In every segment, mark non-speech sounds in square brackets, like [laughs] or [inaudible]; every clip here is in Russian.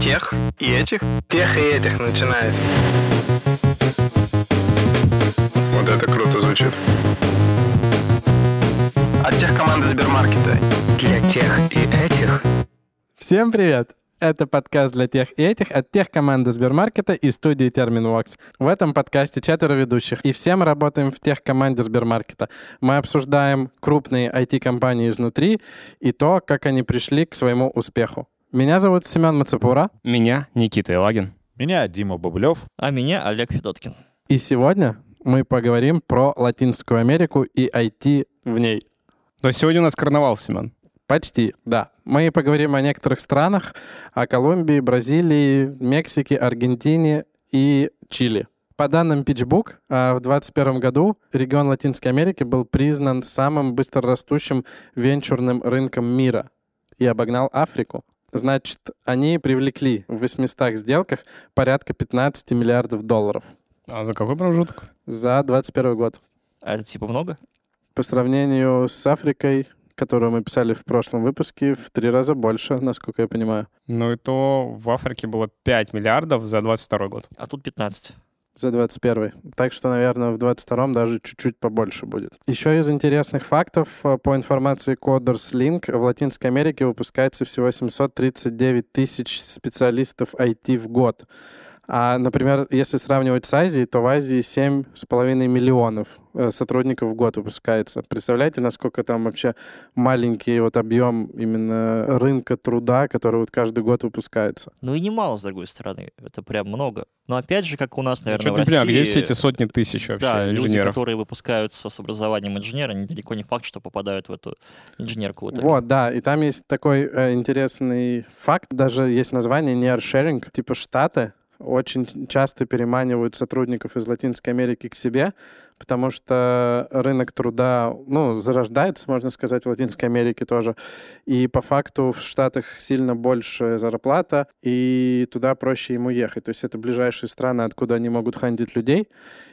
Тех и этих? Тех и этих начинает. Вот это круто звучит. От тех команды Сбермаркета. Для тех и этих. Всем привет! Это подкаст для тех и этих от тех команды Сбермаркета и студии Терминвокс. В этом подкасте четверо ведущих, и все мы работаем в тех команде Сбермаркета. Мы обсуждаем крупные IT-компании изнутри и то, как они пришли к своему успеху. Меня зовут Семен Мацепура. Меня Никита Илагин. Меня Дима Бобылев. А меня Олег Федоткин. И сегодня мы поговорим про Латинскую Америку и IT в ней. То есть сегодня у нас карнавал, Семен. Почти, да. Мы поговорим о некоторых странах, о Колумбии, Бразилии, Мексике, Аргентине и Чили. По данным PitchBook, а, в 2021 году регион Латинской Америки был признан самым быстрорастущим венчурным рынком мира и обогнал Африку. Значит, они привлекли в 800 сделках порядка 15 миллиардов долларов А за какой промежуток? за 2021 год. А это типа много? По сравнению с Африкой, которую мы писали в прошлом выпуске, в три раза больше, насколько я понимаю. Ну и то в Африке было 5 миллиардов за 22 год. А тут 15. За 21 Так что, наверное, в 22-м даже чуть-чуть побольше будет. Еще из интересных фактов, э, по информации Coders Link, в Латинской Америке выпускается всего 739 тысяч специалистов IT в год. А, например, если сравнивать с Азией, то в Азии 7,5 миллионов сотрудников в год выпускается. Представляете, насколько там вообще маленький вот объем именно рынка труда, который вот каждый год выпускается. Ну и немало, с другой стороны. Это прям много. Но опять же, как у нас, наверное, Что в России... где все эти сотни тысяч вообще Да, люди, инженеров? которые выпускаются с образованием инженера, они далеко не факт, что попадают в эту инженерку. в итоге. Вот, да, и там есть такой э, интересный факт, даже есть название nearsharing, типа Штаты очень часто переманивают сотрудников из Латинской Америки к себе, потому что рынок труда, ну, зарождается, можно сказать, в Латинской Америке тоже. И по факту в Штатах сильно больше зарплата, и туда проще ему ехать. То есть это ближайшие страны, откуда они могут хантить людей,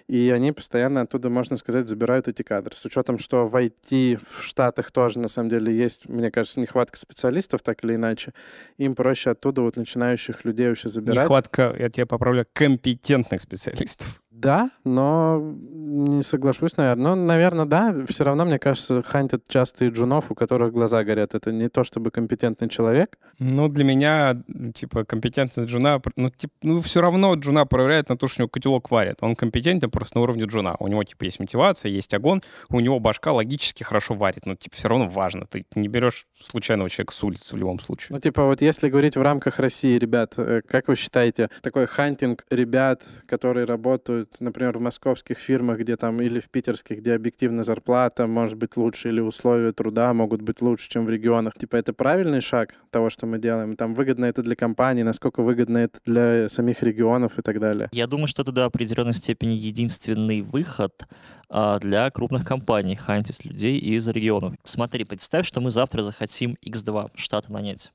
и они постоянно оттуда, можно сказать, забирают эти кадры. С учетом, что в IT в Штатах тоже, на самом деле, есть, мне кажется, нехватка специалистов, так или иначе, им проще оттуда вот начинающих людей вообще забирать. Нехватка, я тебя поправлю, компетентных специалистов. Да, но не соглашусь, наверное. Ну, наверное, да. Все равно, мне кажется, хантят часто и джунов, у которых глаза горят. Это не то чтобы компетентный человек. Ну, для меня, типа, компетентность джуна, ну, типа, ну, все равно джуна проверяет на то, что у него котелок варит. Он компетентен просто на уровне джуна. У него, типа, есть мотивация, есть огонь, у него башка логически хорошо варит. Но, типа, все равно важно. Ты не берешь случайного человека с улицы в любом случае. Ну, типа, вот если говорить в рамках России, ребят, э, как вы считаете, такой хантинг ребят, которые работают, например, в московских фирмах, где там, или в питерских, где объективно зарплата может быть лучше, или условия труда могут быть лучше, чем в регионах, типа, это правильный шаг того, что мы делаем? Там выгодно это для компаний, насколько выгодно это для самих регионов и так далее? Я думаю, что это до определенной степени единственный выход а, для крупных компаний хантить людей из регионов. Смотри, представь, что мы завтра захотим X2 штата нанять.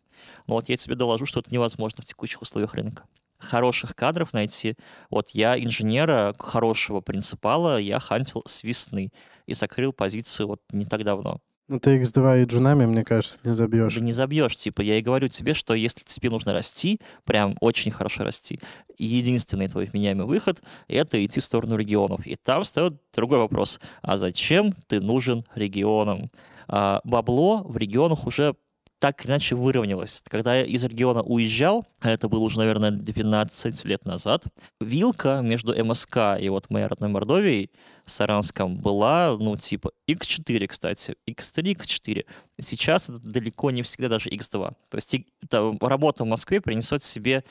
Но вот я тебе доложу, что это невозможно в текущих условиях рынка. Хороших кадров найти. Вот я инженера, хорошего принципала, я хантил с весны и закрыл позицию вот не так давно. Ну, ты X2 и джунами, мне кажется, не забьешь. Ты не забьешь, типа, я и говорю тебе, что если тебе нужно расти, прям очень хорошо расти, единственный твой вменяемый выход — это идти в сторону регионов. И там встает другой вопрос. А зачем ты нужен регионам? А, бабло в регионах уже так или иначе выровнялось. Когда я из региона уезжал, а это было уже, наверное, 12 лет назад, вилка между МСК и вот моей родной Мордовией, Саранском, была, ну, типа, X4, кстати, X3, X4. Сейчас это далеко не всегда даже X2. То есть там работа в Москве принесет себе,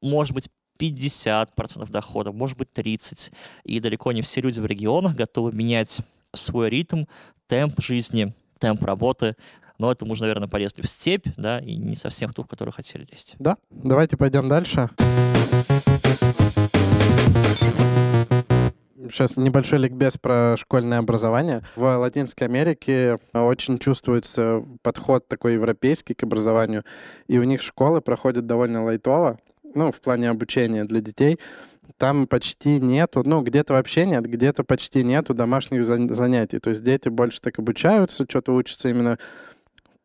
может быть, 50% дохода, может быть, 30%. И далеко не все люди в регионах готовы менять свой ритм, темп жизни, темп работы. Но это мы наверное, полезли в степь, да, и не совсем в ту, в которую хотели лезть. Да, давайте пойдем дальше. Сейчас небольшой ликбез про школьное образование. В Латинской Америке очень чувствуется подход такой европейский к образованию, и у них школы проходят довольно лайтово, ну, в плане обучения для детей. Там почти нету, ну, где-то вообще нет, где-то почти нету домашних зан- занятий. То есть дети больше так обучаются, что-то учатся именно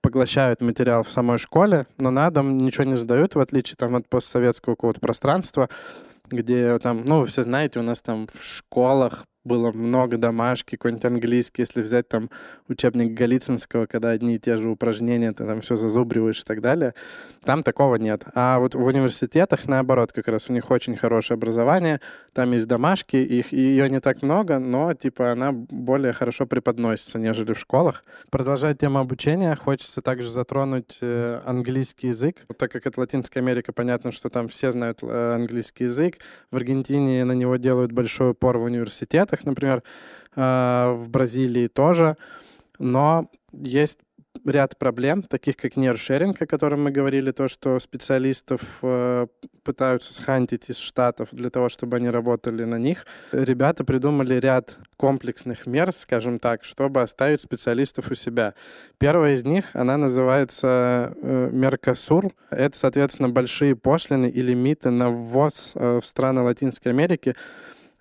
поглощают материал в самой школе, но на дом ничего не сдают, в отличие там от постсоветского какого-то пространства, где там, ну, вы все знаете, у нас там в школах было много домашки, какой-нибудь английский, если взять там учебник Голицынского, когда одни и те же упражнения, ты там все зазубриваешь и так далее, там такого нет. А вот в университетах, наоборот, как раз у них очень хорошее образование, там есть домашки, их, ее не так много, но, типа, она более хорошо преподносится, нежели в школах. Продолжая тему обучения, хочется также затронуть э, английский язык, так как это Латинская Америка, понятно, что там все знают э, английский язык, в Аргентине на него делают большой упор в университетах, Штатах, например, э, в Бразилии тоже. Но есть ряд проблем, таких как нейршеринг, о котором мы говорили, то, что специалистов э, пытаются схантить из Штатов для того, чтобы они работали на них. Ребята придумали ряд комплексных мер, скажем так, чтобы оставить специалистов у себя. Первая из них, она называется э, Меркосур. Это, соответственно, большие пошлины и лимиты на ввоз э, в страны Латинской Америки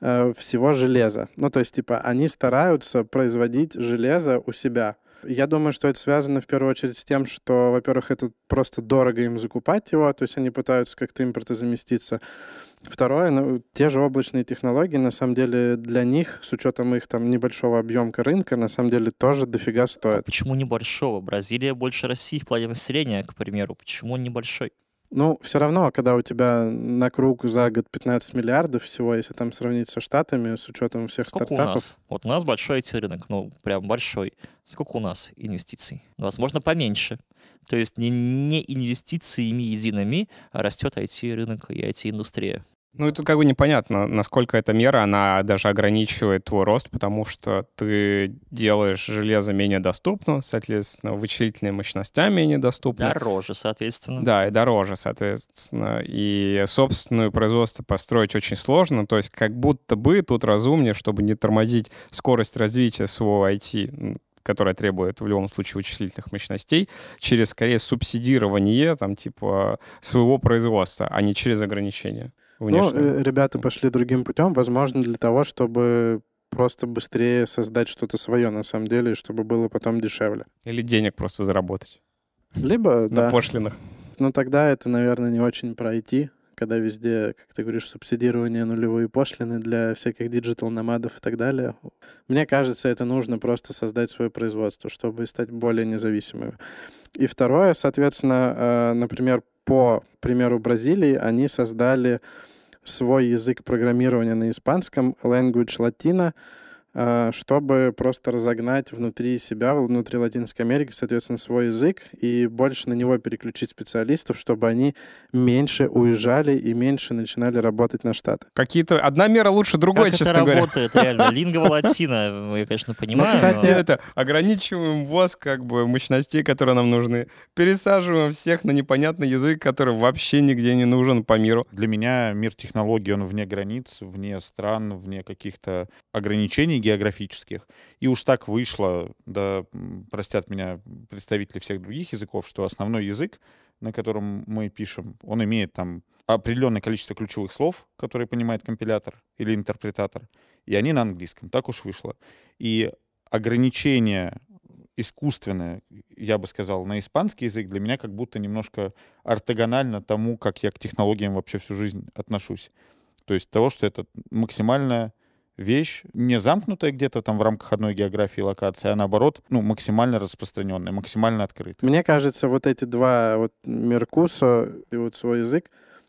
Э, всего железа. Ну, то есть, типа, они стараются производить железо у себя. Я думаю, что это связано в первую очередь с тем, что, во-первых, это просто дорого им закупать его, то есть они пытаются как-то импортозаместиться. Второе, ну, те же облачные технологии, на самом деле, для них, с учетом их там небольшого объемка рынка, на самом деле тоже дофига стоят. А почему небольшого? Бразилия больше России в плане населения, к примеру. Почему небольшой? Ну, все равно, когда у тебя на круг за год 15 миллиардов всего, если там сравнить со Штатами, с учетом всех Сколько стартапов. у нас? Вот у нас большой IT-рынок, ну, прям большой. Сколько у нас инвестиций? Возможно, поменьше. То есть не, не инвестициями едиными растет IT-рынок и IT-индустрия. Ну, это как бы непонятно, насколько эта мера, она даже ограничивает твой рост, потому что ты делаешь железо менее доступно, соответственно, вычислительные мощностя менее доступны. Дороже, соответственно. Да, и дороже, соответственно. И собственное производство построить очень сложно, то есть как будто бы тут разумнее, чтобы не тормозить скорость развития своего IT, которая требует в любом случае вычислительных мощностей, через скорее субсидирование там типа своего производства, а не через ограничения. Ну, э, ребята пошли другим путем, возможно, для того, чтобы просто быстрее создать что-то свое на самом деле, чтобы было потом дешевле. Или денег просто заработать. Либо, На да. пошлинах. Ну, тогда это, наверное, не очень пройти, когда везде, как ты говоришь, субсидирование нулевые пошлины для всяких digital nomad ов и так далее. Мне кажется, это нужно просто создать свое производство, чтобы стать более независимыми. И второе, соответственно, э, например, по примеру Бразилии, они создали свой язык программирования на испанском, language Latino, чтобы просто разогнать внутри себя, внутри Латинской Америки, соответственно, свой язык и больше на него переключить специалистов, чтобы они меньше уезжали и меньше начинали работать на Штаты. Какие-то... Одна мера лучше другой, как честно это говоря. работает, реально? [laughs] Лингва латина, я, конечно, понимаю. Ну, кстати, но... это ограничиваем ввоз как бы мощностей, которые нам нужны. Пересаживаем всех на непонятный язык, который вообще нигде не нужен по миру. Для меня мир технологий, он вне границ, вне стран, вне каких-то ограничений географических. И уж так вышло, да простят меня представители всех других языков, что основной язык, на котором мы пишем, он имеет там определенное количество ключевых слов, которые понимает компилятор или интерпретатор, и они на английском. Так уж вышло. И ограничение искусственное, я бы сказал, на испанский язык для меня как будто немножко ортогонально тому, как я к технологиям вообще всю жизнь отношусь. То есть того, что это максимальная вещь не замкнутая где-то там в рамках одной географии локации, а наоборот, ну, максимально распространенная, максимально открытая. Мне кажется, вот эти два, вот Меркусо и вот свой язык,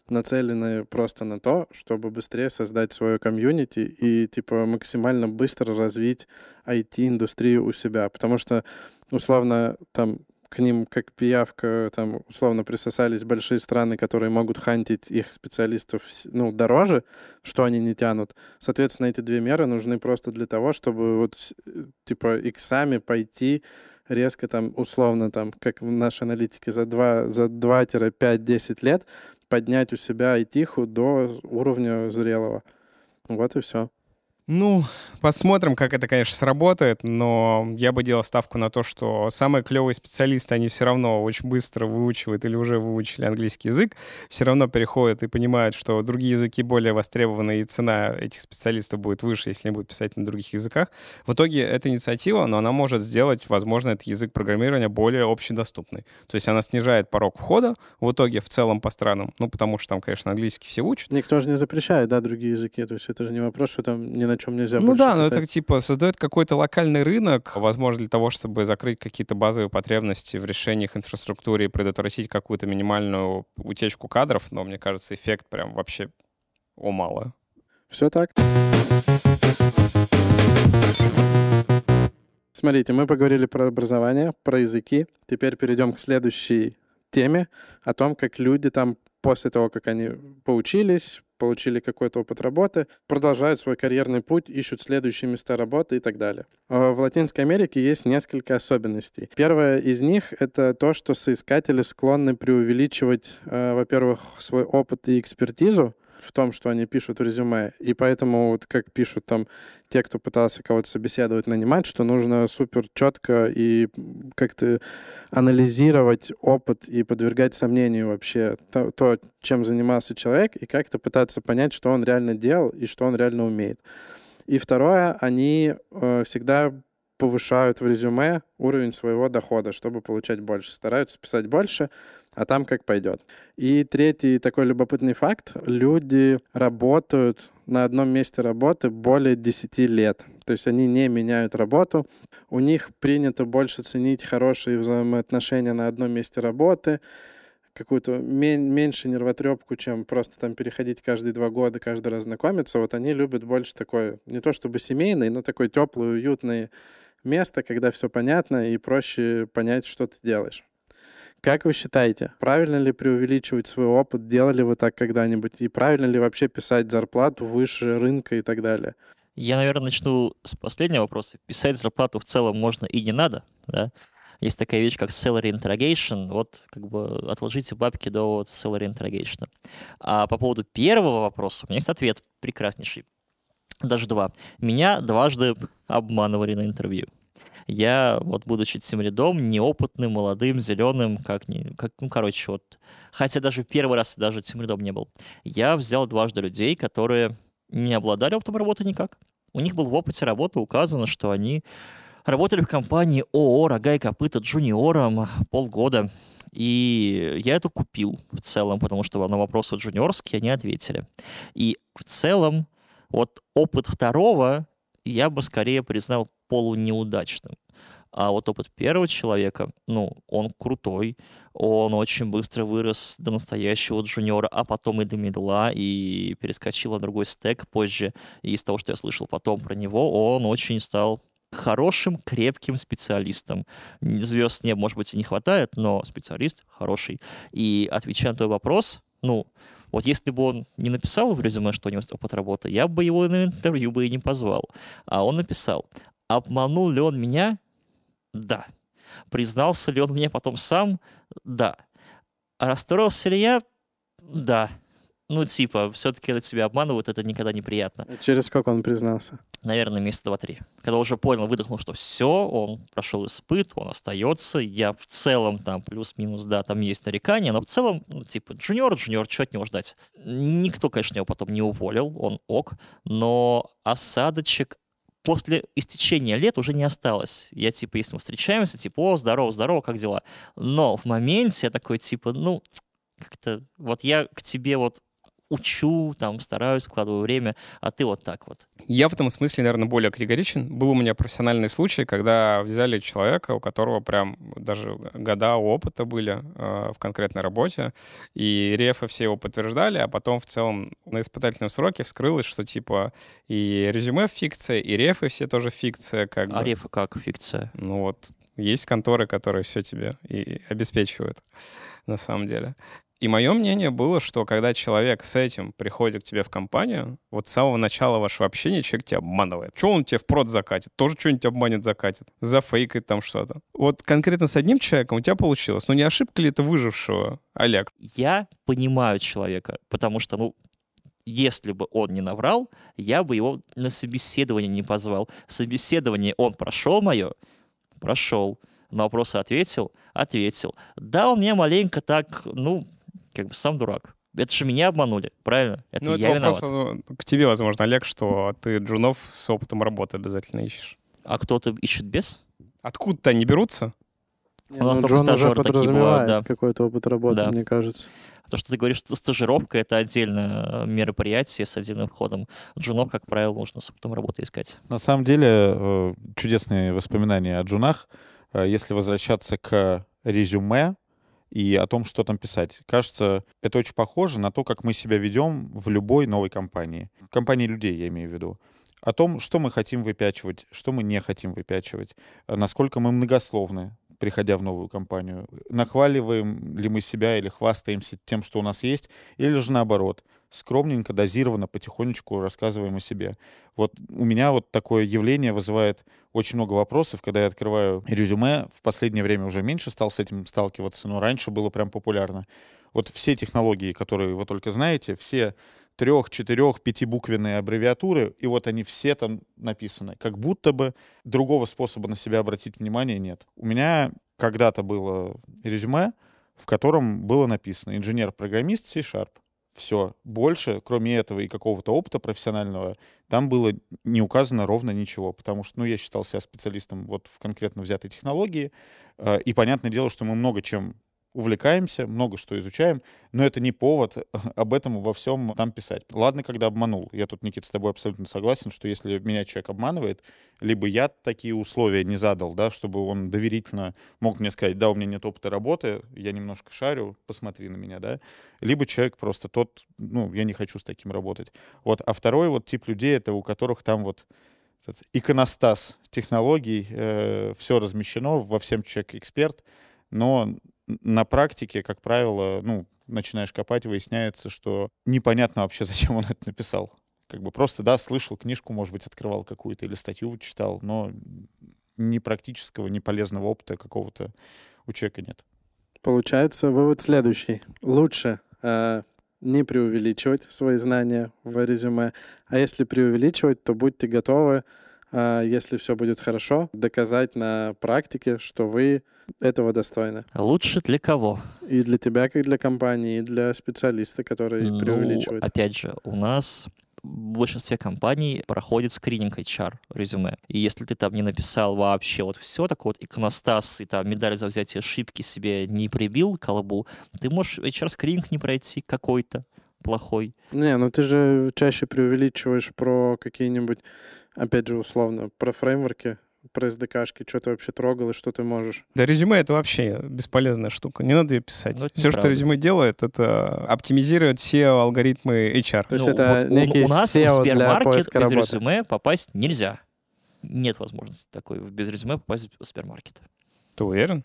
нацелены просто на то, чтобы быстрее создать свое комьюнити и, типа, максимально быстро развить IT-индустрию у себя. Потому что, условно, там, к ним как пиявка, там, условно, присосались большие страны, которые могут хантить их специалистов, ну, дороже, что они не тянут. Соответственно, эти две меры нужны просто для того, чтобы вот, типа, иксами пойти резко там, условно, там, как в нашей аналитике, за 2, за 2-5-10 лет поднять у себя айтиху до уровня зрелого. Вот и все. Ну, посмотрим, как это, конечно, сработает, но я бы делал ставку на то, что самые клевые специалисты, они все равно очень быстро выучивают или уже выучили английский язык, все равно переходят и понимают, что другие языки более востребованы, и цена этих специалистов будет выше, если они будут писать на других языках. В итоге эта инициатива, но она может сделать, возможно, этот язык программирования более общедоступный. То есть она снижает порог входа в итоге в целом по странам, ну, потому что там, конечно, английский все учат. Никто же не запрещает, да, другие языки. То есть это же не вопрос, что там ни на чем нельзя Ну да, но писать. это типа создает какой-то локальный рынок, возможно, для того, чтобы закрыть какие-то базовые потребности в решениях инфраструктуры и предотвратить какую-то минимальную утечку кадров, но мне кажется, эффект прям вообще о мало. Все так. Смотрите, мы поговорили про образование, про языки. Теперь перейдем к следующей теме о том, как люди там после того, как они поучились, получили какой-то опыт работы, продолжают свой карьерный путь, ищут следующие места работы и так далее. Э, В Латинской Америке есть несколько особенностей. Первое из них — это то, что соискатели склонны преувеличивать, э, во-первых, свой опыт и экспертизу, в том, что они пишут резюме. И поэтому, вот как пишут там те, кто пытался кого-то собеседовать, нанимать, что нужно супер четко и как-то анализировать опыт и подвергать сомнению вообще то, то, чем занимался человек, и как-то пытаться понять, что он реально делал и что он реально умеет. И второе, они э, всегда повышают в резюме уровень своего дохода, чтобы получать больше. Стараются писать больше, а там как пойдет. И третий такой любопытный факт. Люди работают на одном месте работы более 10 лет. То есть они не меняют работу. У них принято больше ценить хорошие взаимоотношения на одном месте работы, какую-то мен- меньше нервотрепку, чем просто там переходить каждые два года, каждый раз знакомиться. Вот они любят больше такое, не то чтобы семейный, но такое теплое, уютное место, когда все понятно и проще понять, что ты делаешь. Как вы считаете, правильно ли преувеличивать свой опыт? Делали вы так когда-нибудь? И правильно ли вообще писать зарплату выше рынка и так далее? Я, наверное, начну с последнего вопроса. Писать зарплату в целом можно и не надо, да. Есть такая вещь, как salary interrogation. Вот как бы отложите бабки до вот salary interrogation. А по поводу первого вопроса у меня есть ответ прекраснейший. Даже два. Меня дважды обманывали на интервью. Я, вот будучи тем рядом, неопытным, молодым, зеленым, как не, как, ну, короче, вот, хотя даже первый раз даже тем рядом не был, я взял дважды людей, которые не обладали опытом работы никак. У них был в опыте работы указано, что они работали в компании ООО «Рога и копыта» джуниором полгода. И я это купил в целом, потому что на вопросы джуниорские они ответили. И в целом вот опыт второго я бы скорее признал полунеудачным. А вот опыт первого человека, ну, он крутой, он очень быстро вырос до настоящего джуниора, а потом и до медла, и перескочил на другой стек позже. И из того, что я слышал потом про него, он очень стал хорошим, крепким специалистом. Звезд не, может быть, и не хватает, но специалист хороший. И отвечая на твой вопрос, ну, вот если бы он не написал в резюме, что у него опыт работы, я бы его на интервью бы и не позвал. А он написал. Обманул ли он меня? Да. Признался ли он мне потом сам? Да. Расстроился ли я? Да. Ну, типа, все-таки когда тебя обманывают, это никогда неприятно. Через сколько он признался? Наверное, месяца два-три. Когда уже понял, выдохнул, что все, он прошел испыт, он остается. Я в целом там плюс-минус, да, там есть нарекания, но в целом, ну, типа, джуниор, джуниор, что от него ждать? Никто, конечно, его потом не уволил, он ок, но осадочек после истечения лет уже не осталось. Я, типа, если мы встречаемся, типа, о, здорово, здорово, как дела? Но в моменте я такой, типа, ну, как-то, вот я к тебе вот учу, там, стараюсь, вкладываю время, а ты вот так вот. Я в этом смысле, наверное, более категоричен. Был у меня профессиональный случай, когда взяли человека, у которого прям даже года опыта были э, в конкретной работе, и рефы все его подтверждали, а потом в целом на испытательном сроке вскрылось, что типа и резюме фикция, и рефы все тоже фикция. Как А бы. рефы как фикция? Ну вот, есть конторы, которые все тебе и обеспечивают на самом деле. И мое мнение было, что когда человек с этим приходит к тебе в компанию, вот с самого начала вашего общения человек тебя обманывает. Что он тебе в закатит? Тоже что-нибудь обманет, закатит. Зафейкает там что-то. Вот конкретно с одним человеком у тебя получилось. Ну не ошибка ли это выжившего, Олег? Я понимаю человека, потому что, ну, если бы он не наврал, я бы его на собеседование не позвал. Собеседование он прошел мое? Прошел. На вопросы ответил? Ответил. Да, он мне маленько так, ну, как бы сам дурак. Это же меня обманули, правильно? Это ну, я это виноват. вопрос ну, к тебе, возможно, Олег, что ты джунов с опытом работы обязательно ищешь. А кто-то ищет без? Откуда-то они берутся? Не, У нас ну, только Джон уже подразумевает бывают, да. какой-то опыт работы, Да. мне кажется. То, что ты говоришь, что стажировка — это отдельное мероприятие с отдельным входом. Джунов, как правило, нужно с опытом работы искать. На самом деле, э, чудесные воспоминания о джунах, э, если возвращаться к резюме и о том, что там писать. Кажется, это очень похоже на то, как мы себя ведем в любой новой компании. Компании людей, я имею в виду. О том, что мы хотим выпячивать, что мы не хотим выпячивать, э, насколько мы многословны, приходя в новую компанию. Нахваливаем ли мы себя или хвастаемся тем, что у нас есть, или же наоборот, скромненько, дозированно, потихонечку рассказываем о себе. Вот у меня вот такое явление вызывает очень много вопросов, когда я открываю резюме. В последнее время уже меньше стал с этим сталкиваться, но раньше было прям популярно. Вот все технологии, которые вы только знаете, все трех, четырех, пятибуквенные аббревиатуры, и вот они все там написаны. Как будто бы другого способа на себя обратить внимание нет. У меня когда-то было резюме, в котором было написано «инженер-программист C-Sharp». Все. Больше, кроме этого и какого-то опыта профессионального, там было не указано ровно ничего, потому что, ну, я считал себя специалистом вот в конкретно взятой технологии, э, и понятное дело, что мы много чем увлекаемся, много что изучаем, но это не повод [laughs] об этом обо всем там писать. Ладно, когда обманул. Я тут, Никита, с тобой абсолютно согласен, что если меня человек обманывает, либо я такие условия не задал, да, чтобы он доверительно мог мне сказать, да, у меня нет опыта работы, я немножко шарю, посмотри на меня, да, либо человек просто тот, ну, я не хочу с таким работать. Вот, а второй вот тип людей, это у которых там вот этот иконостас технологий, все размещено, во всем человек эксперт, но на практике, как правило, ну, начинаешь копать, выясняется, что непонятно вообще, [laughs] зачем он это написал. Как бы просто, да, слышал книжку, может быть, открывал какую-то или статью читал, но ни практического, ни полезного опыта какого-то у человека нет. Получается, вывод следующий. Лучше э, не преувеличивать свои знания в резюме, а если преувеличивать, то будьте готовы, если все будет хорошо, доказать на практике, что вы этого достойны. Лучше для кого? И для тебя, как для компании, и для специалиста, который Ну, преувеличивает. опять же, у нас в большинстве компаний проходит скрининг HR резюме. И если ты там не написал вообще вот все, такой вот иконостас и там медаль за взятие ошибки себе не прибил к колбу, ты можешь HR-скрининг не пройти какой-то плохой. Не, ну ты же чаще преувеличиваешь про какие-нибудь, опять же, условно, про фреймворки, про SDK-шки, что ты вообще трогал и что ты можешь. Да, резюме — это вообще бесполезная штука. Не надо ее писать. Ну, это Все, что неправда. резюме делает, это оптимизирует SEO алгоритмы HR. То есть Ну, это вот у- некий у, нас SEO в для поиска без работы. резюме попасть нельзя. Нет возможности такой без резюме попасть в Сбермаркет. Ты уверен?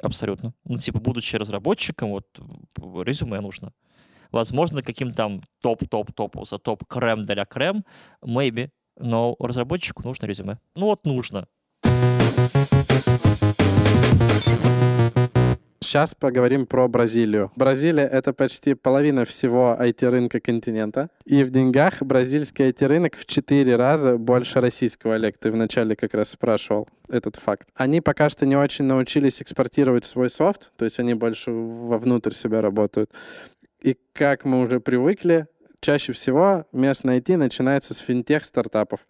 Абсолютно. Ну, типа, будучи разработчиком, вот резюме нужно. Возможно, каким там топ-топ-топ за топ крем для крем, maybe, но разработчику нужно резюме. Ну вот нужно. Сейчас поговорим про Бразилию. Бразилия — это почти половина всего IT-рынка континента. И в деньгах бразильский IT-рынок в 4 раза больше российского, Олег. Ты вначале как раз спрашивал этот факт. Они пока что не очень научились экспортировать свой софт, то есть они больше вовнутрь себя работают. И как мы уже привыкли, чаще всего местное IT начинается с финтех-стартапов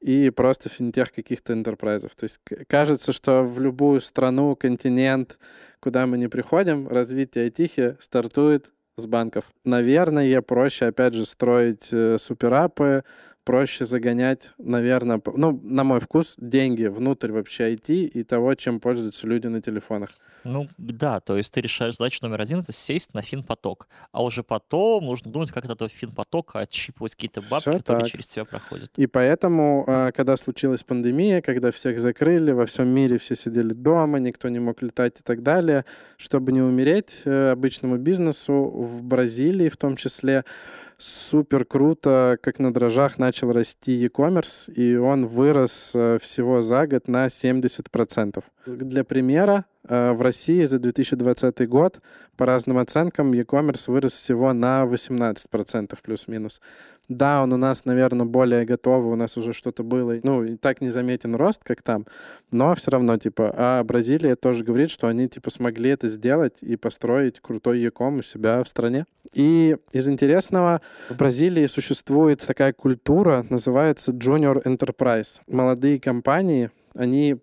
и просто финтех каких-то энтерпрайзов. То есть кажется, что в любую страну, континент, куда мы не приходим, развитие айтихи стартует с банков. Наверное, проще, опять же, строить э, суперапы, проще загонять, наверное, ну, на мой вкус, деньги внутрь вообще IT и того, чем пользуются люди на телефонах. Ну, да, то есть ты решаешь задачу номер один — это сесть на финпоток. А уже потом нужно думать, как от этого финпотока отщипывать какие-то бабки, Всё которые так. через тебя проходят. И поэтому, а, когда случилась пандемия, когда всех закрыли, во всем мире все сидели дома, никто не мог летать и так далее, чтобы не умереть э, обычному бизнесу в Бразилии в том числе, супер круто, как на дрожжах начал расти e-commerce, и он вырос э, всего за год на 70%. Для примера, в России за 2020 год, по разным оценкам, e-commerce вырос всего на 18% плюс-минус. Да, он у нас, наверное, более готовый, у нас уже что-то было, ну, и так незаметен рост, как там, но все равно, типа, а Бразилия тоже говорит, что они, типа, смогли это сделать и построить крутой e-com у себя в стране. И из интересного, в Бразилии существует такая культура, называется Junior Enterprise. Молодые компании, они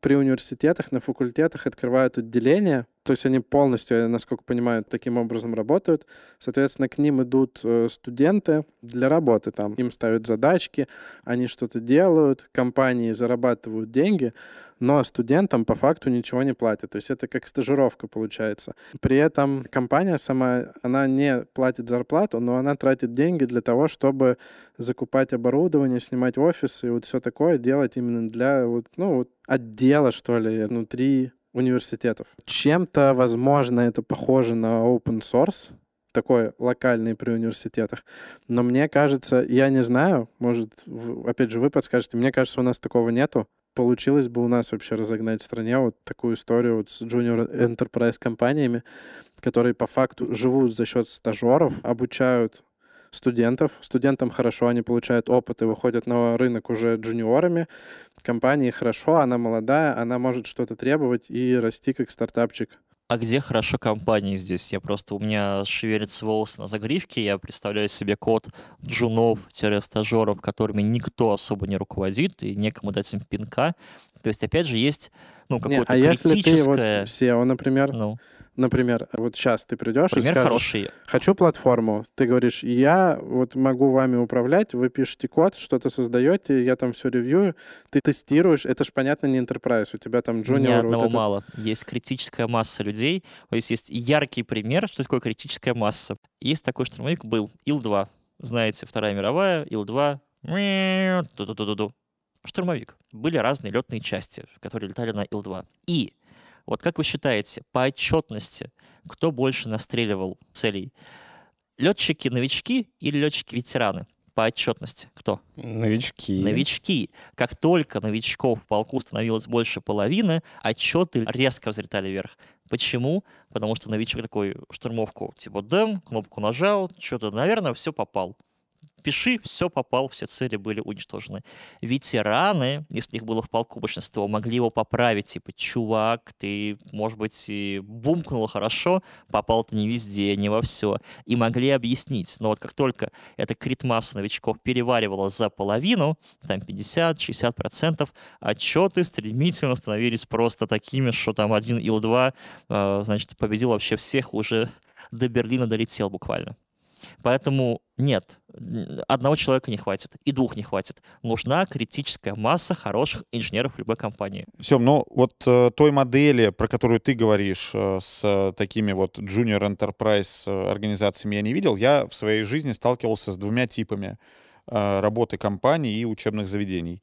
при университетах, на факультетах открывают отделения, то есть они полностью, насколько понимаю, таким образом работают. Соответственно, к ним идут э, студенты для работы. Там им ставят задачки, они что-то делают, компании зарабатывают деньги, но студентам по факту ничего не платят. То есть это как стажировка получается. При этом компания сама, она не платит зарплату, но она тратит деньги для того, чтобы закупать оборудование, снимать офисы и вот все такое делать именно для вот, ну, вот отдела, что ли, внутри университетов. Чем-то, возможно, это похоже на open source, такой локальный при университетах. Но мне кажется, я не знаю, может, опять же, вы подскажете, мне кажется, у нас такого нету. Получилось бы у нас вообще разогнать в стране вот такую историю вот с junior enterprise компаниями, которые по факту живут за счет стажеров, обучают студентов. Студентам хорошо, они получают опыт и выходят на рынок уже джуниорами. Компании хорошо, она молодая, она может что-то требовать и расти как стартапчик. А где хорошо компании здесь? Я просто, у меня шевелится волосы на загривке, я представляю себе код джунов-стажеров, которыми никто особо не руководит, и некому дать им пинка. То есть, опять же, есть ну, какое-то не, а критическое... если ты вот SEO, например, ну. Например, вот сейчас ты придешь Пример и скажешь, хороший. хочу платформу. Ты говоришь, я вот могу вами управлять, вы пишете код, что-то создаете, я там все ревью, ты тестируешь. Это же, понятно, не enterprise, у тебя там junior. Ни одного вот это... мало. Есть критическая масса людей. То есть есть яркий пример, что такое критическая масса. Есть такой штурмовик был, Ил-2. Знаете, Вторая мировая, Ил-2, штурмовик. Были разные летные части, которые летали на Ил-2. И вот как вы считаете, по отчетности, кто больше настреливал целей? Летчики-новички или летчики-ветераны? По отчетности кто? Новички. Новички. Как только новичков в полку становилось больше половины, отчеты резко взлетали вверх. Почему? Потому что новичок такой штурмовку типа дэм, кнопку нажал, что-то, наверное, все попал пиши, все попал, все цели были уничтожены. Ветераны, если их было в полку большинство, могли его поправить, типа, чувак, ты, может быть, и бумкнул хорошо, попал ты не везде, не во все, и могли объяснить. Но вот как только эта крит-масса новичков переваривала за половину, там 50-60%, отчеты стремительно становились просто такими, что там один Ил-2, э, значит, победил вообще всех, уже до Берлина долетел буквально. Поэтому нет, одного человека не хватит, и двух не хватит. Нужна критическая масса хороших инженеров любой компании. Сем, ну вот э, той модели, про которую ты говоришь, э, с такими вот junior enterprise э, организациями я не видел. Я в своей жизни сталкивался с двумя типами э, работы компаний и учебных заведений.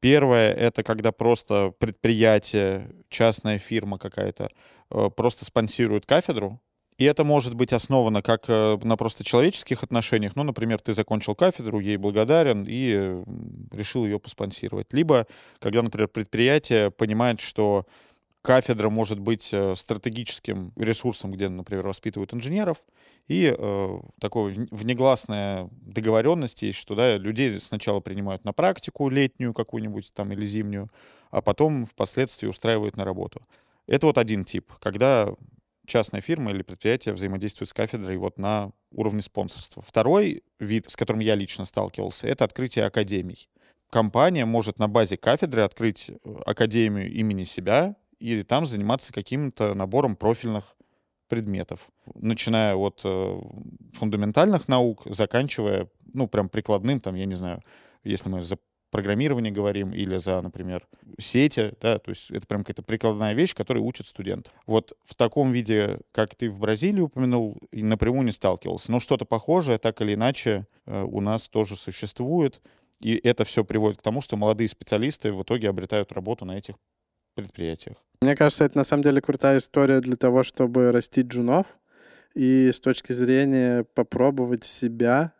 Первое — это когда просто предприятие, частная фирма какая-то э, просто спонсирует кафедру, и это может быть основано как э, на просто человеческих отношениях. Ну, например, ты закончил кафедру, ей благодарен и решил ее поспонсировать. Либо, когда, например, предприятие понимает, что кафедра может быть э, стратегическим ресурсом, где, например, воспитывают инженеров, и э, такой внегласная договоренность есть, что да, людей сначала принимают на практику летнюю какую-нибудь там или зимнюю, а потом впоследствии устраивают на работу. Это вот один тип, когда частная фирма или предприятие взаимодействует с кафедрой вот на уровне спонсорства. Второй вид, с которым я лично сталкивался, это открытие академий. Компания может на базе кафедры открыть э, академию имени себя и там заниматься каким-то набором профильных предметов, начиная от э, фундаментальных наук, заканчивая, ну, прям прикладным, там, я не знаю, если мы за программировании говорим или за, например, сети, да, то есть это прям какая-то прикладная вещь, которая учит студент. Вот в таком виде, как ты в Бразилии упомянул, напрямую не сталкивался. Но что-то похожее, так или иначе, э, у нас тоже существует. И это все приводит к тому, что молодые специалисты в итоге обретают работу на этих предприятиях. Мне кажется, это на самом деле крутая история для того, чтобы растить джунов и с точки зрения попробовать себя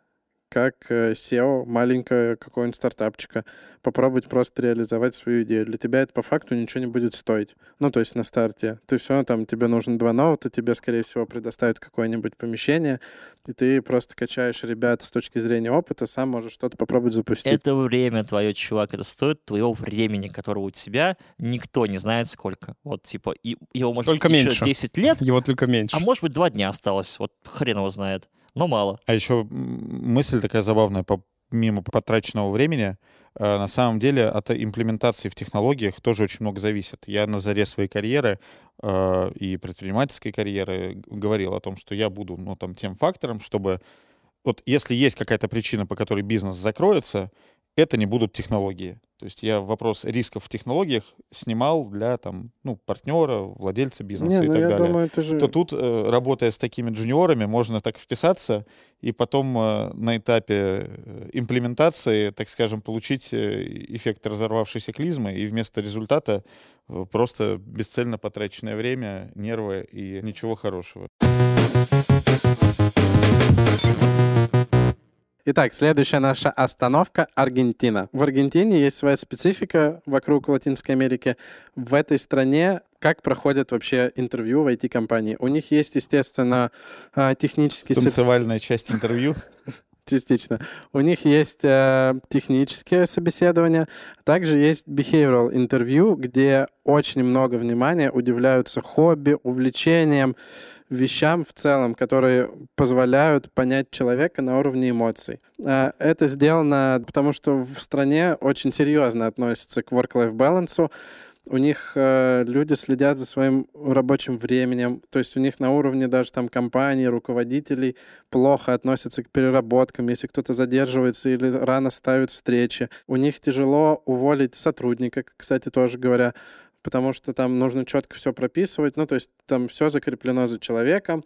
как э, SEO маленького какого-нибудь стартапчика, попробовать просто реализовать свою идею. Для тебя это по факту ничего не будет стоить. Ну, то есть на старте. Ты все равно там, тебе нужно два ноута, тебе, скорее всего, предоставят какое-нибудь помещение, и ты просто качаешь ребят с точки зрения опыта, сам можешь что-то попробовать запустить. Это время твое, чувак, это стоит твоего времени, которого у тебя никто не знает сколько. Вот, типа, и его, может Только быть, меньше. еще 10 лет, Его только меньше. а может быть, два дня осталось. Вот хрен его знает. Но мало. А еще мысль такая забавная, помимо потраченного времени, э, на самом деле от имплементации в технологиях тоже очень много зависит. Я на заре своей карьеры э, и предпринимательской карьеры говорил о том, что я буду ну, там, тем фактором, чтобы вот если есть какая-то причина, по которой бизнес закроется, это не будут технологии. То есть я вопрос рисков в технологиях снимал для там, ну, партнера, владельца бизнеса Не, и ну так я далее думаю, это же... то тут, э, работая с такими джуниорами, можно так вписаться и потом э, на этапе э, имплементации, так скажем, получить эффект разорвавшейся клизмы и вместо результата просто бесцельно потраченное время, нервы и ничего хорошего. Итак, следующая наша остановка — Аргентина. В Аргентине есть своя специфика вокруг Латинской Америки. В этой стране как проходят вообще интервью в IT-компании? У них есть, естественно, а, технический... Танцевальная часть интервью. [laughs] Частично. У них есть э, технические собеседования, также есть behavioral интервью, где очень много внимания уделяются хобби, увлечениям, вещам в целом, которые позволяют понять человека на уровне эмоций. А, Это сделано потому, что в стране очень серьезно относятся к work-life balance. У них э, люди следят за своим рабочим временем, то есть у них на уровне даже там компаний, руководителей плохо относятся к переработкам, если кто-то задерживается или рано ставит встречи. У них тяжело уволить сотрудника, кстати, тоже говоря, потому что там нужно четко все прописывать, ну, то есть там все закреплено за человеком.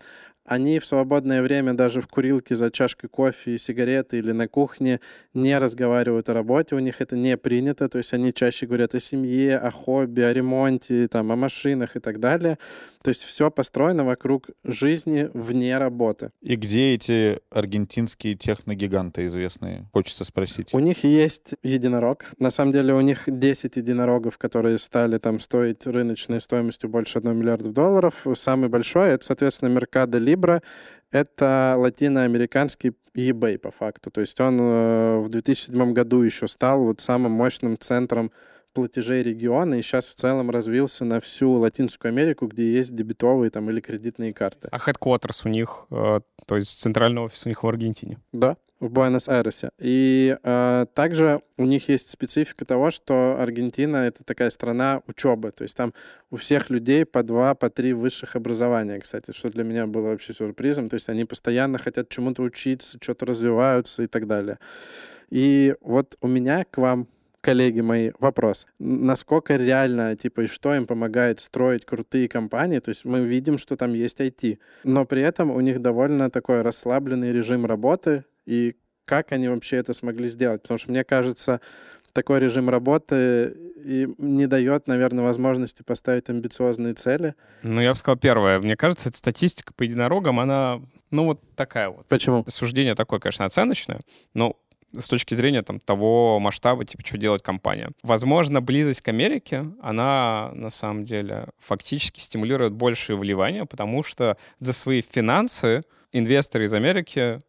Они в свободное время даже в курилке за чашкой кофе и сигареты или на кухне не разговаривают о работе, у них это не принято, то есть они чаще говорят о семье, о хобби, о ремонте, там, о машинах и так далее. То есть все построено вокруг жизни вне работы. И где эти аргентинские техногиганты известные? Хочется спросить. У них есть единорог. На самом деле у них 10 единорогов, которые стали там стоить рыночной стоимостью больше 1 миллиарда долларов. Самый большой — это, соответственно, Mercado Libre. Это латиноамериканский eBay по факту. То есть он э, в 2007 году еще стал вот самым мощным центром платежей региона и сейчас в целом развился на всю Латинскую Америку, где есть дебетовые там или кредитные карты. А headquarters у них, э, то есть центральный офис у них в Аргентине. Да, в Буэнос-Айресе. И э, также у них есть специфика того, что Аргентина — это такая страна учебы. То есть там у всех людей по два, по три высших образования, кстати, что для меня было вообще сюрпризом. То есть они постоянно хотят чему-то учиться, что-то развиваются и так далее. И вот у меня к вам коллеги мои, вопрос. Насколько реально, типа, и что им помогает строить крутые компании? То есть мы видим, что там есть IT, но при этом у них довольно такой расслабленный режим работы, и как они вообще это смогли сделать? Потому что мне кажется, такой режим работы и не дает, наверное, возможности поставить амбициозные цели. Ну, я бы сказал первое. Мне кажется, эта статистика по единорогам, она, ну, вот такая вот. Почему? Суждение такое, конечно, оценочное, но с точки зрения там, того масштаба, типа, что делает компания. Возможно, близость к Америке, она на самом деле фактически стимулирует большее вливание, потому что за свои финансы инвесторы из Америки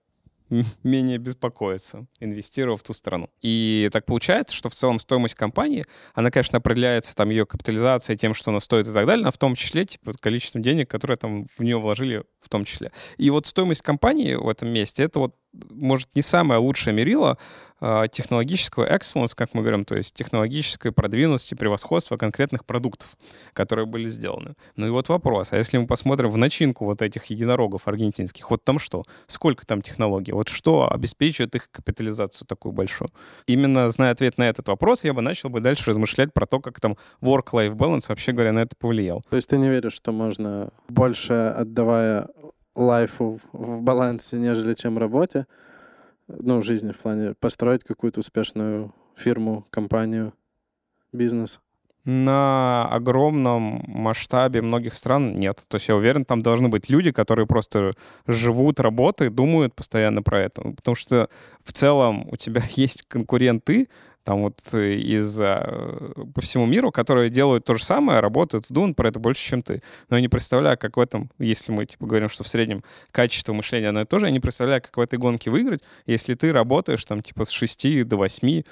[laughs] менее беспокоятся, инвестируя в ту страну. И так получается, что в целом стоимость компании, она, конечно, определяется там ее капитализацией, тем, что она стоит и так далее, но в том числе типа, количеством денег, которые там в нее вложили в том числе. И вот стоимость компании в этом месте, это вот может, не самое лучшее мерило э, технологического excellence, как мы говорим, то есть технологической продвинутости, превосходства конкретных продуктов, которые были сделаны. Ну и вот вопрос, а если мы посмотрим в начинку вот этих единорогов аргентинских, вот там что? Сколько там технологий? Вот что обеспечивает их капитализацию такую большую? Именно зная ответ на этот вопрос, я бы начал бы дальше размышлять про то, как там work-life balance, вообще говоря, на это повлиял. То есть ты не веришь, что можно больше отдавая лайфу в балансе, нежели чем работе, ну, в жизни в плане построить какую-то успешную фирму, компанию, бизнес? на огромном масштабе многих стран нет. То есть я уверен, там должны быть люди, которые просто живут, работают, думают постоянно про это. Потому что в целом у тебя [laughs] есть конкуренты, там вот из э, по всему миру, которые делают то же самое, работают, думают про это больше, чем ты. Но я не представляю, как в этом, если мы типа говорим, что в среднем качество мышления одно и то же, я не представляю, как в этой гонке выиграть, если ты работаешь там типа с 6 до 8,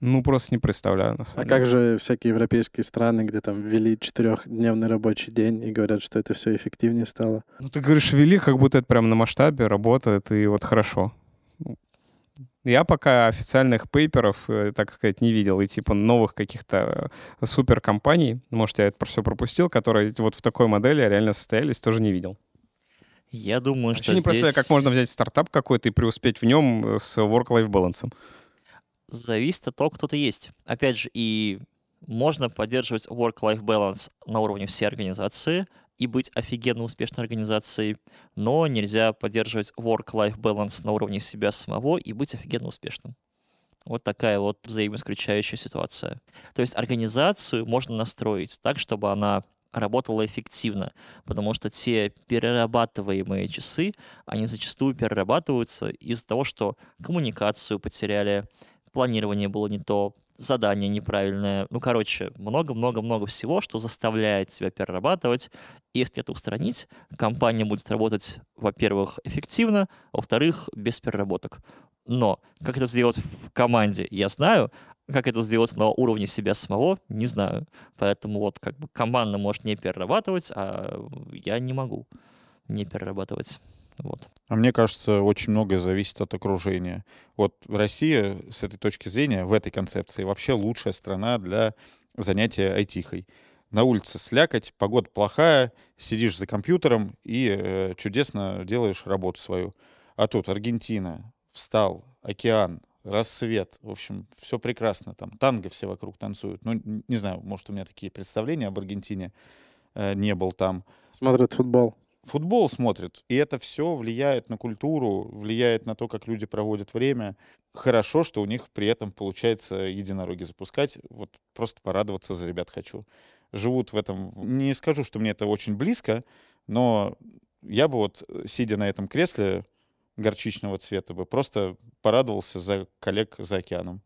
ну, просто не представляю, на самом А деле. как же всякие европейские страны, где там ввели четырехдневный рабочий день и говорят, что это все эффективнее стало? Ну, ты говоришь, вели, как будто это прямо на масштабе работает, и вот хорошо. Я пока официальных пейперов, э, так сказать, не видел, и типа новых каких-то э, суперкомпаний, может, я это все пропустил, которые вот в такой модели реально состоялись, тоже не видел. Я думаю, Вообще что не представляю, здесь как можно взять стартап какой-то и преуспеть в нем э, с work-life балансом. зависит от того, кто ты есть. Опять же, и можно поддерживать work-life balance на уровне всей организации и быть офигенно успешной организацией, но нельзя поддерживать work-life balance на уровне себя самого и быть офигенно успешным. Вот такая вот взаимоисключающая ситуация. То есть организацию можно настроить так, чтобы она работала эффективно, потому что те перерабатываемые часы, они зачастую перерабатываются из-за того, что коммуникацию потеряли, планирование было не то, задание неправильное. Ну, короче, много-много-много всего, что заставляет тебя перерабатывать. Если это устранить, компания будет работать, во-первых, эффективно, во-вторых, без переработок. Но как это сделать в команде, я знаю. Как это сделать на уровне себя самого, не знаю. Поэтому вот как бы команда может не перерабатывать, а я не могу не перерабатывать. Вот. А мне кажется, очень многое зависит от окружения. Вот Россия с этой точки зрения, в этой концепции, вообще лучшая страна для занятия айтихой. На улице слякоть, погода плохая, сидишь за компьютером и э, чудесно делаешь работу свою. А тут Аргентина, встал, океан, рассвет, в общем, все прекрасно. Там танго все вокруг танцуют. Ну, не знаю, может, у меня такие представления об Аргентине, э, не был там Смотрят футбол. Футбол смотрят, и это все влияет на культуру, влияет на то, как люди проводят время. Хорошо, что у них при этом получается единороги запускать. Вот просто порадоваться за ребят хочу. Живут в этом... Не скажу, что мне это очень близко, но я бы вот, сидя на этом кресле горчичного цвета, бы просто порадовался за коллег за океаном.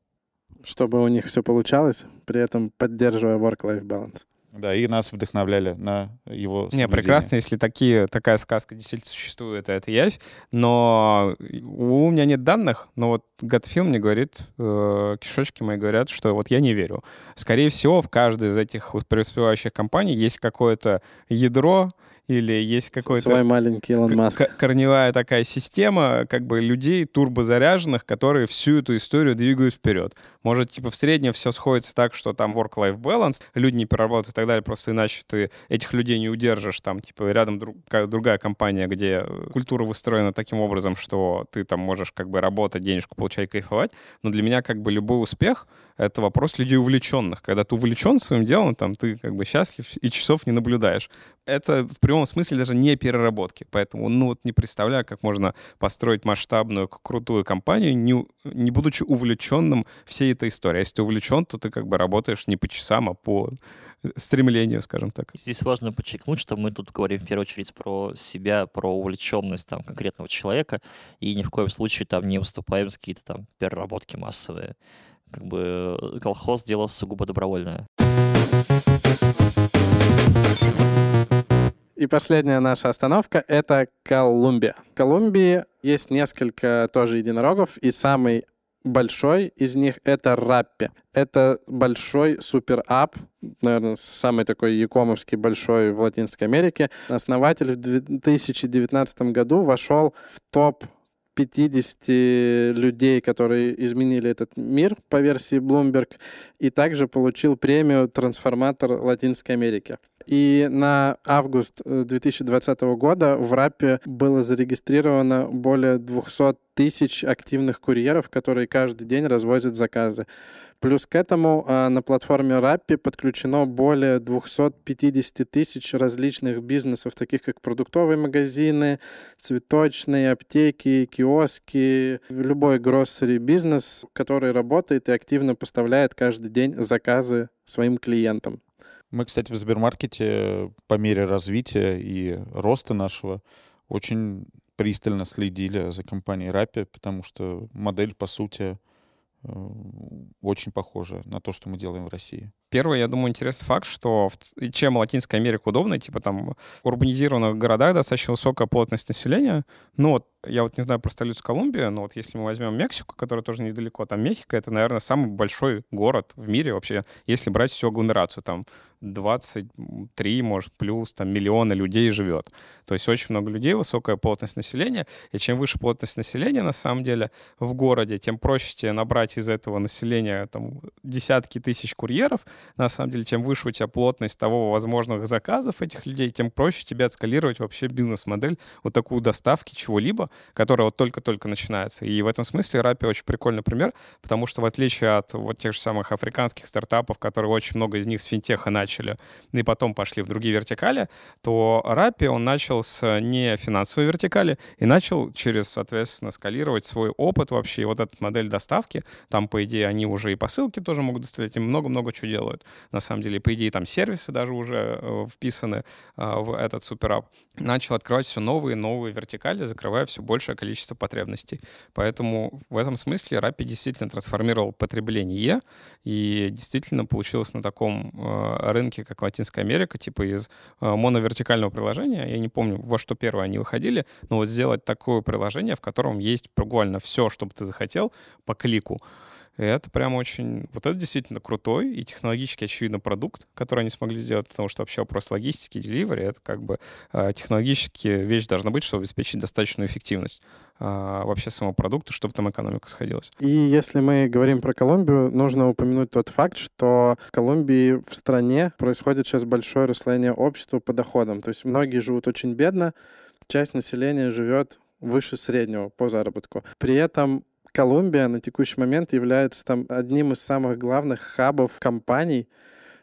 Чтобы у них все получалось, при этом поддерживая work-life balance. Да, и нас вдохновляли на его Не, прекрасно, если такие, такая сказка действительно существует, это явь. Но у меня нет данных, но вот Гатфилм мне говорит, э, кишочки мои говорят, что вот я не верю. Скорее всего, в каждой из этих преуспевающих компаний есть какое-то ядро или есть какой-то... Свой маленький Илон Маск. корневая такая система как бы людей турбозаряженных, которые всю эту историю двигают вперед. Может, типа в среднем все сходится так, что там work-life balance, люди не переработают и так далее, просто иначе ты этих людей не удержишь. Там, типа, рядом друг- другая компания, где э, культура выстроена таким образом, что ты там можешь как бы работать, денежку получать, кайфовать. Но для меня как бы любой успех — это вопрос людей увлеченных. Когда ты увлечен своим делом, там ты как бы счастлив и часов не наблюдаешь. Это в прямом смысле даже не переработки. Поэтому, ну вот не представляю, как можно построить масштабную, крутую компанию, не, не будучи увлеченным всей этой историей. А если ты увлечен, то ты как бы работаешь не по часам, а по э, стремлению, скажем так. Здесь важно подчеркнуть, что мы тут говорим в первую очередь про себя, про увлеченность там, конкретного человека, и ни в коем случае там не выступаем с какие-то там переработки массовые. Как бы э, колхоз — дело сугубо добровольное. И последняя наша остановка — это Колумбия. В Колумбии есть несколько тоже единорогов, и самый большой из них — это Раппи. Это большой супер-ап, наверное, самый такой якомовский большой в Латинской Америке. Основатель в 2019 году вошел в топ 50 людей, которые изменили этот мир по версии Bloomberg, и также получил премию «Трансформатор Латинской Америки». И на август э, 2020 года в РАПе было зарегистрировано более 200 тысяч активных курьеров, которые каждый день развозят заказы. Плюс к этому а, на платформе Rappi подключено более 250 тысяч различных бизнесов, таких как продуктовые магазины, цветочные, аптеки, киоски, любой гроссери бизнес, который работает и активно поставляет каждый день заказы своим клиентам. Мы, кстати, в Сбермаркете по мере развития и роста нашего очень пристально следили за компанией Rappi, потому что модель, по сути, Э, очень похоже на то, что мы делаем в России. Первый, я думаю, интересный факт, что в, чем Латинская Америка удобна, типа там в урбанизированных городах достаточно высокая плотность населения. Ну вот, я вот не знаю про столицу Колумбии, но вот если мы возьмем Мексику, которая тоже недалеко, там Мехико, это, наверное, самый большой город в мире вообще, если брать всю агломерацию, там 23, может, плюс, там миллионы людей живет. То есть очень много людей, высокая плотность населения, и чем выше плотность населения, на самом деле, в городе, тем проще тебе набрать из этого населения там десятки тысяч курьеров, на самом деле, чем выше у тебя плотность того возможных заказов этих людей, тем проще тебе отскалировать вообще бизнес-модель, вот такую доставки чего-либо, которая вот только-только начинается. И в этом смысле Rappi очень прикольный пример, потому что в отличие от вот тех же самых африканских стартапов, которые очень много из них с финтеха начали, и потом пошли в другие вертикали, то Rappi, он начал с не финансовой вертикали и начал через, соответственно, скалировать свой опыт вообще, и вот эта модель доставки, там, по идее, они уже и посылки тоже могут доставлять, и много-много чего делают. На самом деле, по идее, там сервисы даже уже э, вписаны э, в этот суперап. Начал открывать все новые и новые вертикали, закрывая все большее количество потребностей. Поэтому в этом смысле Rappi действительно трансформировал потребление и действительно получилось на таком э, рынке, как Латинская Америка, типа из моновертикального приложения. Я не помню, во что первое они выходили, но вот сделать такое приложение, в котором есть буквально все, что бы ты захотел по клику. Это прям очень... Вот это действительно крутой и технологически очевидно продукт, который они смогли сделать, потому что вообще вопрос логистики, деливери — это как бы э, технологически вещь должна быть, чтобы обеспечить достаточную эффективность э, вообще самого продукта, чтобы там экономика сходилась. И если мы говорим про Колумбию, нужно упомянуть тот факт, что в Колумбии в стране происходит сейчас большое расслоение общества по доходам. То есть многие живут очень бедно, часть населения живет выше среднего по заработку. При этом Колумбия на текущий момент является там одним из самых главных хабов компаний,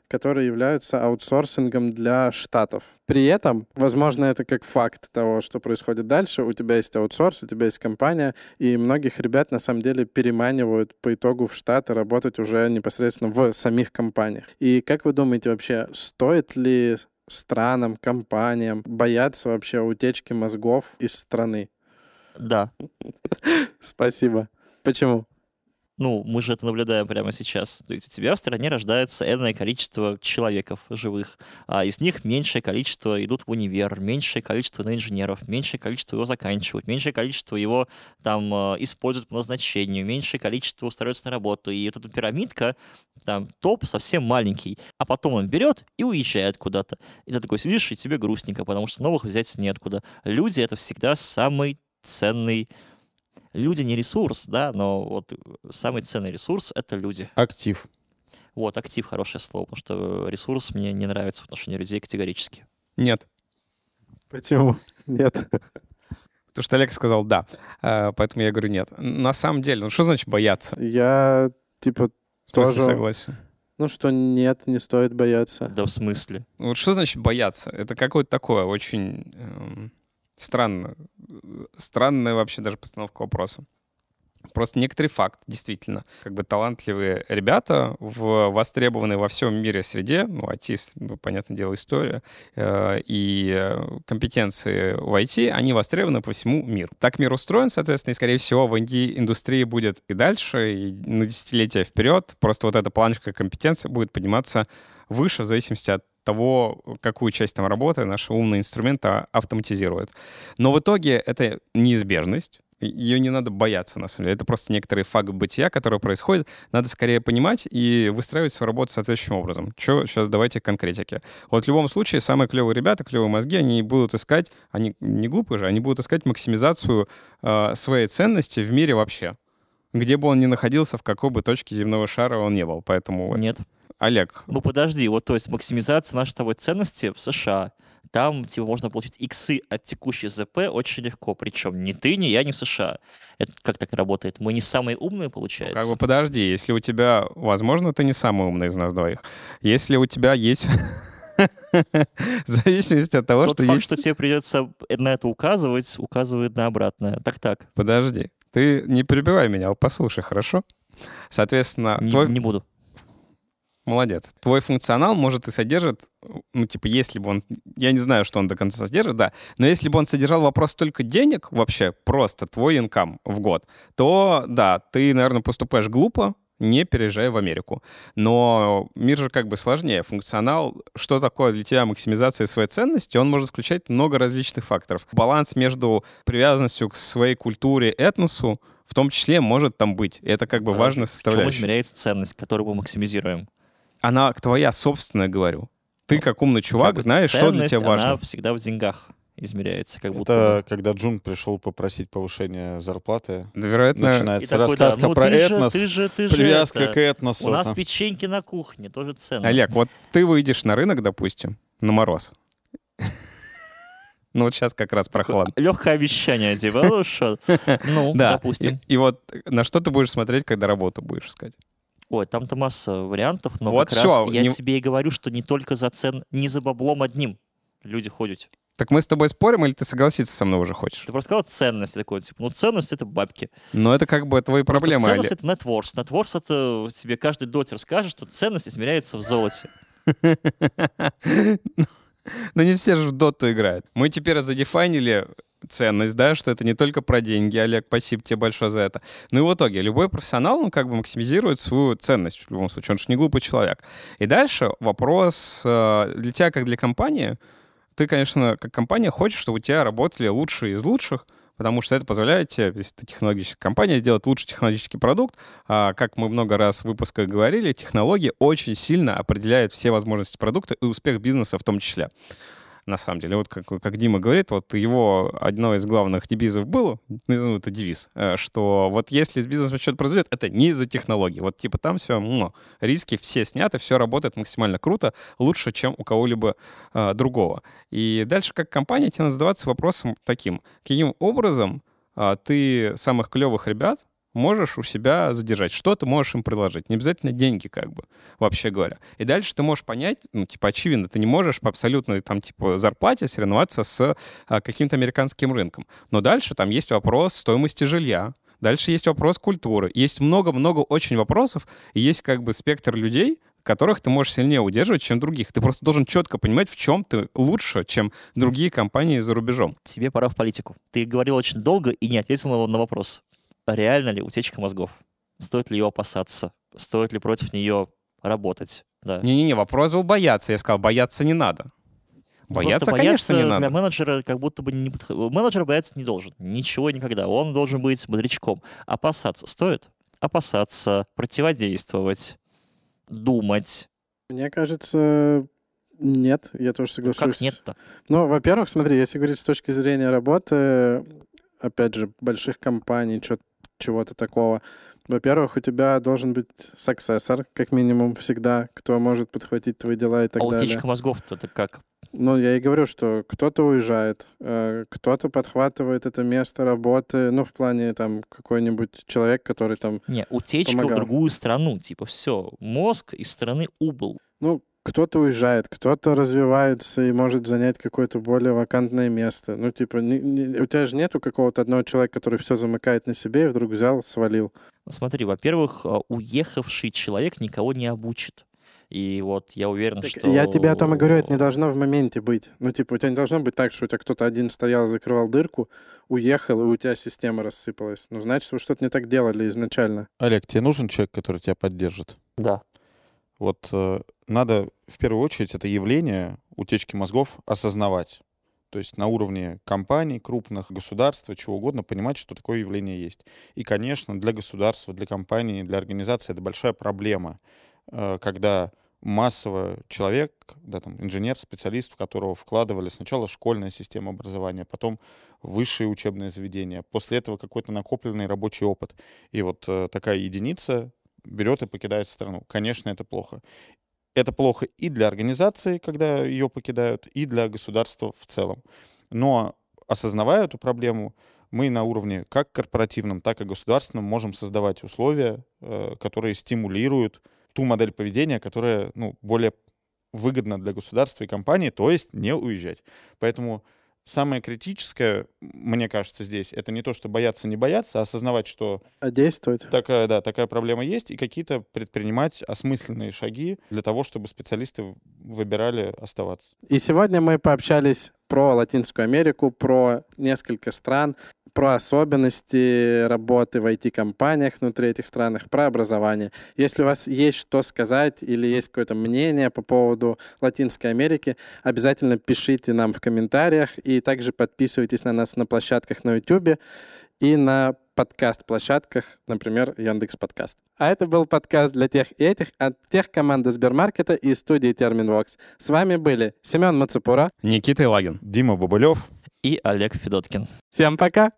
которые являются аутсорсингом для штатов. При этом, возможно, это как факт того, что происходит дальше. У тебя есть аутсорс, у тебя есть компания, и многих ребят на самом деле переманивают по итогу в Штаты работать уже непосредственно в самих компаниях. И как вы думаете вообще, стоит ли странам, компаниям бояться вообще утечки мозгов из страны? Да. [laughs] Спасибо. Почему? Ну, мы же это наблюдаем прямо сейчас. То есть у тебя в стране рождается энное количество человеков живых, а из них меньшее количество идут в универ, меньшее количество на инженеров, меньшее количество его заканчивают, меньшее количество его там э, используют по назначению, меньшее количество устраиваются на работу. И вот эта пирамидка, там топ совсем маленький, а потом он берет и уезжает куда-то. И ты такой сидишь, и тебе грустненько, потому что новых взять неоткуда. Люди — это всегда самый ценный люди не ресурс, да, но вот самый ценный ресурс — это люди. Актив. Вот, актив — хорошее слово, потому что ресурс мне не нравится в отношении людей категорически. Нет. Почему? Нет. Потому что Олег сказал «да», э, поэтому я говорю «нет». На самом деле, ну что значит бояться? Я, типа, тоже... согласен. Ну что нет, не стоит бояться. Да в смысле? Вот что значит бояться? Это какое-то такое очень эм, странно. Странная вообще даже постановка вопроса. Просто некоторый факт, действительно. Как бы талантливые ребята в востребованной во всем мире среде, ну, IT, ну, понятное дело, история, э, и компетенции в IT, они востребованы по всему миру. Так мир устроен, соответственно, и, скорее всего, в индустрии будет и дальше, и на десятилетия вперед. Просто вот эта планочка компетенции будет подниматься выше в зависимости от того, какую часть там работы наши умные инструменты автоматизируют. Но в итоге это неизбежность, ее не надо бояться, на самом деле. Это просто некоторый факт бытия, который происходит. Надо скорее понимать и выстраивать свою работу соответствующим образом. Что сейчас давайте конкретики. Вот в любом случае самые клевые ребята, клевые мозги, они будут искать, они не глупые же, они будут искать максимизацию э, своей ценности в мире вообще. Где бы он ни находился, в какой бы точке земного шара он не был. Поэтому... Нет. Олег. Ну подожди, вот то есть максимизация нашей тобой ценности в США. там типа можно получить иксы от текущей ЗП очень легко. Причем ни ты, ни я, ни в США. Это как так работает? Мы не самые умные, получается? Как бы подожди, если у тебя, возможно, ты не самый умный из нас двоих. Если у тебя есть [laughs] в зависимости от того, Тот что факт, есть... что тебе придется на это указывать, указывает на обратное. Так-так, Подожди, ты не перебивай меня, послушай, хорошо? Соответственно, не, твой... не буду. Молодец. Твой функционал может и содержит, ну, типа, если бы он... Я не знаю, что он до конца содержит, да. Но если бы он содержал вопрос только денег вообще, просто твой инкам в год, то, да, ты, наверное, поступаешь глупо, не переезжая в Америку. Но мир же как бы сложнее. Функционал, что такое для тебя максимизация своей ценности, он может включать много различных факторов. Баланс между привязанностью к своей культуре, этносу, в том числе может там быть. Это как бы важная В чем составляющая. измеряется ценность, которую мы максимизируем? Она твоя собственная, говорю. Ты как умный чувак Как знаешь, что для тебя важно. Она всегда в деньгах измеряется, как будто Это когда Джун пришел попросить повышения зарплаты. Да, Вероятно, И Начинается такой, да, рассказка ну про ты же- этнос, ты же, ты же привязка это, к этносу. У нас там. печеньки на кухне, тоже ценно. Олег, вот ты выйдешь на рынок, допустим, на мороз. Ну вот сейчас как раз прохладно. Легкое обещание, типа, ну что? Ну, [laughs] Да, допустим. И вот на что ты будешь смотреть, когда работу будешь искать? Ой, там-то масса вариантов, но Вот как всё, раз я не- тебе и говорю, что не только за цен, не за баблом одним люди ходят. Так мы с тобой спорим, или ты согласиться со мной уже хочешь? Ты просто сказал ценность такой, типа, ну ценность это бабки. Но это как бы твои Просто проблемы, ценность это networth. Networth это тебе каждый дотер скажет, что ценность измеряется в золоте. [laughs] Но не все же в доту играют. Мы теперь задефайнили ценность, да, что это не только про деньги. Олег, спасибо тебе большое за это. Ну и в итоге любой профессионал, он как бы максимизирует свою ценность в любом случае. Он же не глупый человек. И дальше вопрос э, для тебя, как для компании. Ты, конечно, как компания хочешь, чтобы у тебя работали лучшие из лучших, потому что это позволяет тебе, если ты технологическая компания, сделать лучший технологический продукт. А, как мы много раз в выпусках говорили, технологии очень сильно определяют все возможности продукта и успех бизнеса в том числе. На самом деле, вот как, как Дима говорит, вот его одно из главных девизов было, ну, это девиз, э, что вот если с бизнесом что-то произойдет, это не из-за технологий. Вот типа там все, ну, риски все сняты, все работает максимально круто, лучше, чем у кого-либо э, другого. И дальше как компания тебе надо задаваться вопросом таким, каким образом а, ты самых клевых ребят можешь у себя задержать. Что ты можешь им предложить? Не обязательно деньги, как бы, вообще говоря. И дальше ты можешь понять, ну, типа, очевидно, ты не можешь по абсолютной, там, типа, зарплате соревноваться с а, каким-то американским рынком. Но дальше там есть вопрос стоимости жилья, Дальше есть вопрос культуры. Есть много-много очень вопросов. И есть как бы спектр людей, которых ты можешь сильнее удерживать, чем других. Ты просто должен четко понимать, в чем ты лучше, чем другие компании за рубежом. Тебе пора в политику. Ты говорил очень долго и не ответил на, вопрос. Реально ли утечка мозгов? Стоит ли ее опасаться? Стоит ли против нее работать? Да. Не-не-не, вопрос был бояться. Я сказал, бояться не надо. Бояться, Просто конечно, не для надо. менеджера как будто бы не подх- Менеджер бояться не должен. Ничего никогда. Он должен быть бодрячком. Опасаться стоит? Опасаться, противодействовать, думать. Мне кажется, нет, я тоже Ну, соглашусь. как нет-то? Ну, во-первых, смотри, если говорить с точки зрения работы, опять же, больших компаний, чё- чего-то такого, во-первых, у тебя должен быть саксессор, как минимум, всегда, кто может подхватить твои дела и так а далее. утечка мозгов это как? Ну, я и говорю, что кто-то уезжает, э, кто-то подхватывает это место работы, ну, в плане там какой-нибудь человек, который там, Не, утечка Помогал. в другую страну. Типа все, мозг из страны убыл. ну, кто-то уезжает, кто-то развивается и может занять какое-то более вакантное место. Ну, типа, не- не- у тебя же нету какого-то одного человека, который все замыкает на себе и вдруг взял, свалил. Ну, Смотри, во-первых, а, уехавший человек никого не обучит. И вот я уверен, Так что... Я тебе о том и говорю, это не должно в моменте быть. Ну, типа, у тебя не должно быть так, что у тебя кто-то один стоял, закрывал дырку, уехал, и у тебя система рассыпалась. Ну, значит, вы что-то не так делали изначально. Олег, тебе нужен человек, который тебя поддержит? Да. Вот э, надо в первую очередь это явление утечки мозгов осознавать. То есть на уровне компаний, крупных государств, чего угодно, понимать, что такое явление есть. И, конечно, для государства, для компании, для организации это большая проблема, э, когда массово человек, да, там, инженер, специалист, в которого вкладывали сначала школьная система образования, потом высшие учебные заведения, после этого какой-то накопленный рабочий опыт. И вот э, такая единица берет и покидает страну. Конечно, это плохо. Это плохо и для организации, когда ее покидают, и для государства в целом. Но осознавая эту проблему, мы на уровне как корпоративном, так и государственном можем создавать условия, э, которые стимулируют ту модель поведения, которая ну, более выгодна для государства и компании, то есть не уезжать. Поэтому самое критическое, мне кажется, здесь, это не то, что бояться, не бояться, а осознавать, что А действовать? такая, да, такая проблема есть, и какие-то предпринимать осмысленные шаги для того, чтобы специалисты выбирали оставаться. И сегодня мы пообщались про Латинскую Америку, про несколько стран, про особенности работы в IT-компаниях внутри этих стран, про образование. Если у вас есть что сказать или есть какое-то мнение по поводу Латинской Америки, обязательно пишите нам в комментариях и также подписывайтесь на нас на площадках на YouTube и на подкаст-площадках, например, Яндекс Подкаст. А это был подкаст для тех и этих от тех команды Сбермаркета и студии Терминвокс. С вами были Семен Мацепура. Никита Илагин. Дима Бабылев, И Олег Федоткин. Всем пока!